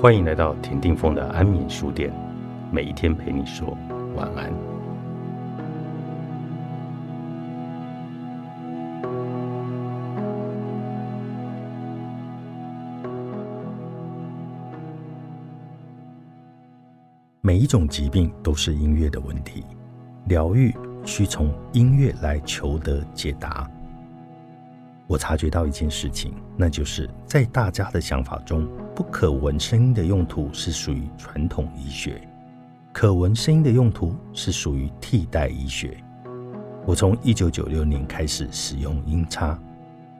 欢迎来到田定峰的安眠书店，每一天陪你说晚安。每一种疾病都是音乐的问题，疗愈需从音乐来求得解答。我察觉到一件事情，那就是在大家的想法中，不可闻声音的用途是属于传统医学，可闻声音的用途是属于替代医学。我从一九九六年开始使用音叉，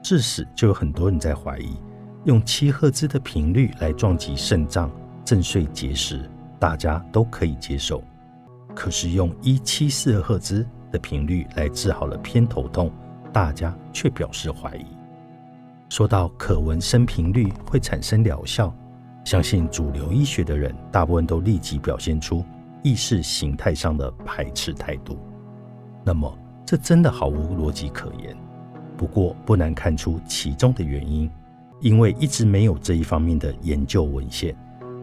至始就有很多人在怀疑，用七赫兹的频率来撞击肾脏、震碎结石，大家都可以接受；可是用一七四赫兹的频率来治好了偏头痛。大家却表示怀疑。说到可闻声频率会产生疗效，相信主流医学的人大部分都立即表现出意识形态上的排斥态度。那么，这真的毫无逻辑可言。不过，不难看出其中的原因，因为一直没有这一方面的研究文献，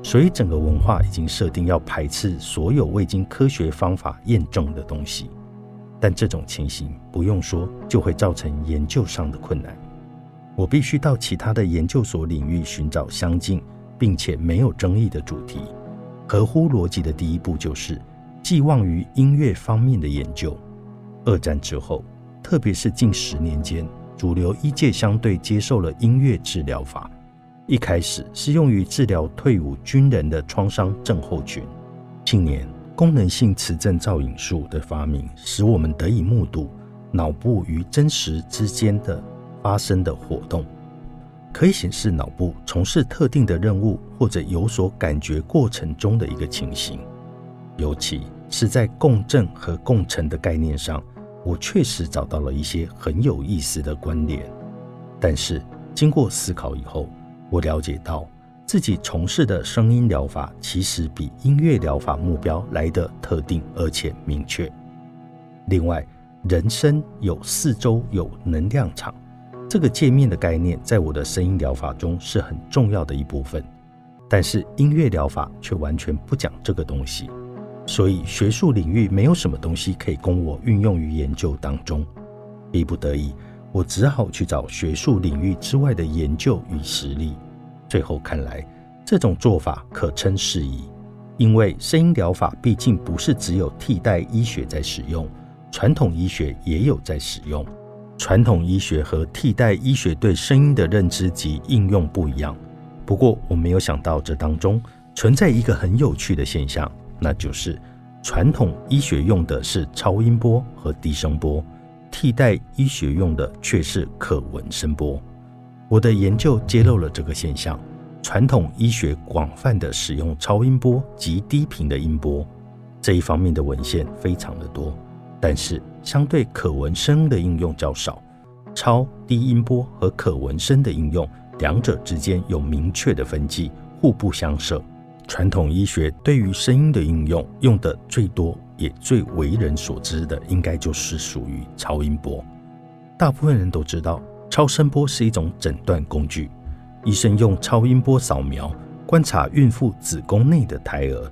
所以整个文化已经设定要排斥所有未经科学方法验证的东西。但这种情形不用说，就会造成研究上的困难。我必须到其他的研究所领域寻找相近并且没有争议的主题。合乎逻辑的第一步就是寄望于音乐方面的研究。二战之后，特别是近十年间，主流医界相对接受了音乐治疗法。一开始是用于治疗退伍军人的创伤症候群。近年。功能性磁振造影术的发明，使我们得以目睹脑部与真实之间的发生的活动，可以显示脑部从事特定的任务或者有所感觉过程中的一个情形。尤其是在共振和共振的概念上，我确实找到了一些很有意思的关联。但是经过思考以后，我了解到。自己从事的声音疗法，其实比音乐疗法目标来的特定而且明确。另外，人生有四周有能量场这个界面的概念，在我的声音疗法中是很重要的一部分。但是音乐疗法却完全不讲这个东西，所以学术领域没有什么东西可以供我运用于研究当中。逼不得已，我只好去找学术领域之外的研究与实例。最后看来，这种做法可称适宜，因为声音疗法毕竟不是只有替代医学在使用，传统医学也有在使用。传统医学和替代医学对声音的认知及应用不一样。不过，我没有想到这当中存在一个很有趣的现象，那就是传统医学用的是超音波和低声波，替代医学用的却是可闻声波。我的研究揭露了这个现象。传统医学广泛的使用超音波及低频的音波，这一方面的文献非常的多，但是相对可闻声的应用较少。超低音波和可闻声的应用，两者之间有明确的分际，互不相涉。传统医学对于声音的应用，用的最多也最为人所知的，应该就是属于超音波。大部分人都知道。超声波是一种诊断工具，医生用超音波扫描观察孕妇子宫内的胎儿。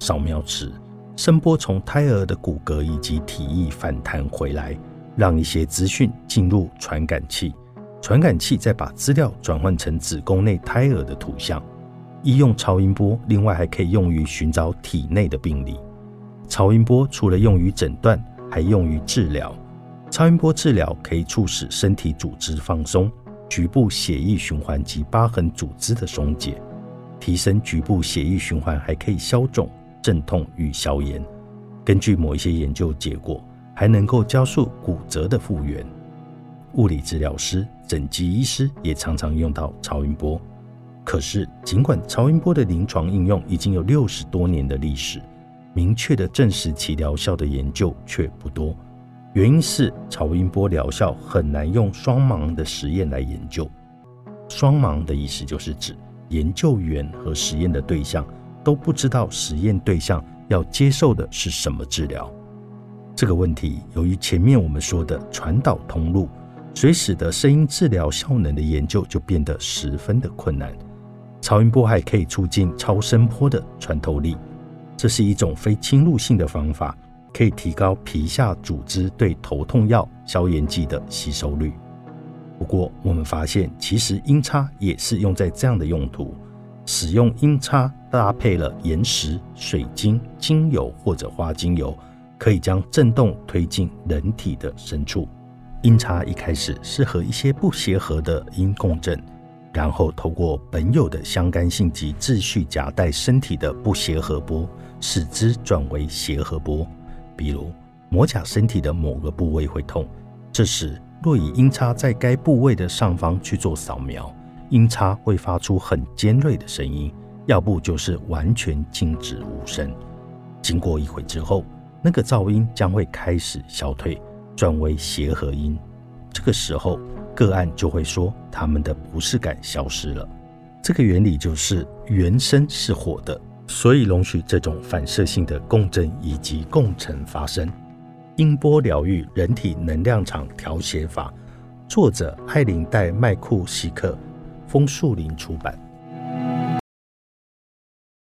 扫描时，声波从胎儿的骨骼以及体液反弹回来，让一些资讯进入传感器，传感器再把资料转换成子宫内胎儿的图像。医用超音波，另外还可以用于寻找体内的病理。超音波除了用于诊断，还用于治疗。超音波治疗可以促使身体组织放松，局部血液循环及疤痕组织的松解，提升局部血液循环，还可以消肿、镇痛与消炎。根据某一些研究结果，还能够加速骨折的复原。物理治疗师、整脊医师也常常用到超音波。可是，尽管超音波的临床应用已经有六十多年的历史，明确的证实其疗效的研究却不多。原因是超音波疗效很难用双盲的实验来研究。双盲的意思就是指研究员和实验的对象都不知道实验对象要接受的是什么治疗。这个问题由于前面我们说的传导通路，所以使得声音治疗效能的研究就变得十分的困难。超音波还可以促进超声波的穿透力，这是一种非侵入性的方法，可以提高皮下组织对头痛药、消炎剂的吸收率。不过，我们发现其实音叉也是用在这样的用途，使用音叉搭配了岩石、水晶、精油或者花精油，可以将震动推进人体的深处。音叉一开始是和一些不协和的音共振。然后透过本有的相干性及秩序夹带身体的不协和波，使之转为协和波。比如魔甲身体的某个部位会痛，这时若以音叉在该部位的上方去做扫描，音叉会发出很尖锐的声音，要不就是完全静止无声。经过一会之后，那个噪音将会开始消退，转为协和音。这个时候。个案就会说，他们的不适感消失了。这个原理就是原声是火的，所以容许这种反射性的共振以及共振发生。音波疗愈人体能量场调谐法，作者艾琳戴麦库西克，枫树林出版。